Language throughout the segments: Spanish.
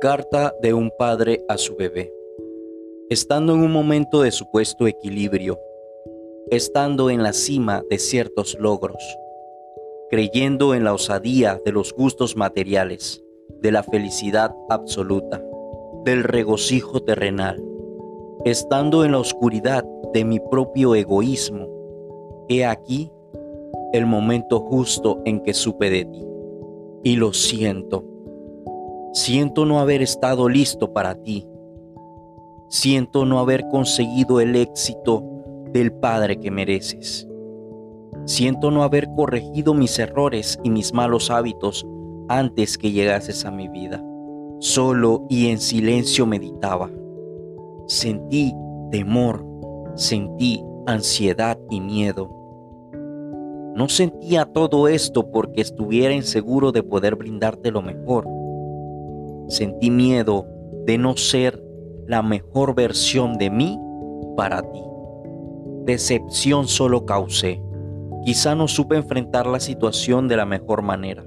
Carta de un padre a su bebé. Estando en un momento de supuesto equilibrio, estando en la cima de ciertos logros, creyendo en la osadía de los gustos materiales, de la felicidad absoluta, del regocijo terrenal, estando en la oscuridad de mi propio egoísmo, he aquí el momento justo en que supe de ti. Y lo siento Siento no haber estado listo para ti. Siento no haber conseguido el éxito del Padre que mereces. Siento no haber corregido mis errores y mis malos hábitos antes que llegases a mi vida. Solo y en silencio meditaba. Sentí temor, sentí ansiedad y miedo. No sentía todo esto porque estuviera inseguro de poder brindarte lo mejor Sentí miedo de no ser la mejor versión de mí para ti. Decepción solo causé. Quizá no supe enfrentar la situación de la mejor manera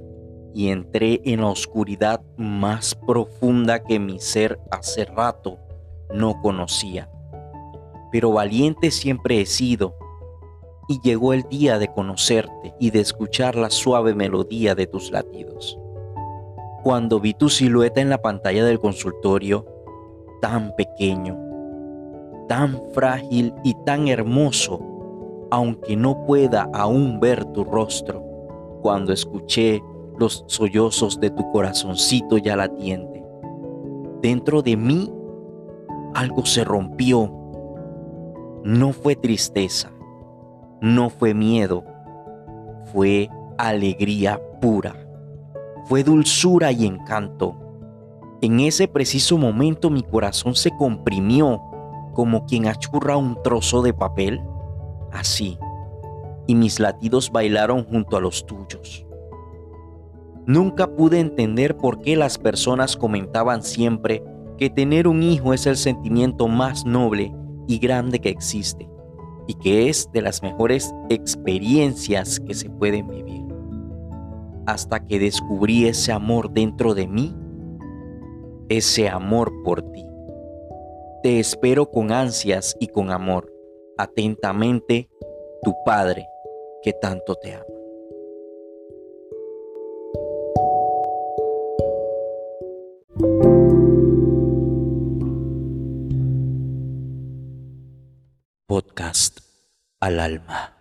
y entré en la oscuridad más profunda que mi ser hace rato no conocía. Pero valiente siempre he sido y llegó el día de conocerte y de escuchar la suave melodía de tus latidos cuando vi tu silueta en la pantalla del consultorio, tan pequeño, tan frágil y tan hermoso, aunque no pueda aún ver tu rostro, cuando escuché los sollozos de tu corazoncito ya latiente. Dentro de mí algo se rompió. No fue tristeza, no fue miedo, fue alegría pura fue dulzura y encanto. En ese preciso momento mi corazón se comprimió como quien achurra un trozo de papel, así, y mis latidos bailaron junto a los tuyos. Nunca pude entender por qué las personas comentaban siempre que tener un hijo es el sentimiento más noble y grande que existe y que es de las mejores experiencias que se pueden vivir hasta que descubrí ese amor dentro de mí, ese amor por ti. Te espero con ansias y con amor. Atentamente, tu Padre, que tanto te ama. Podcast al alma.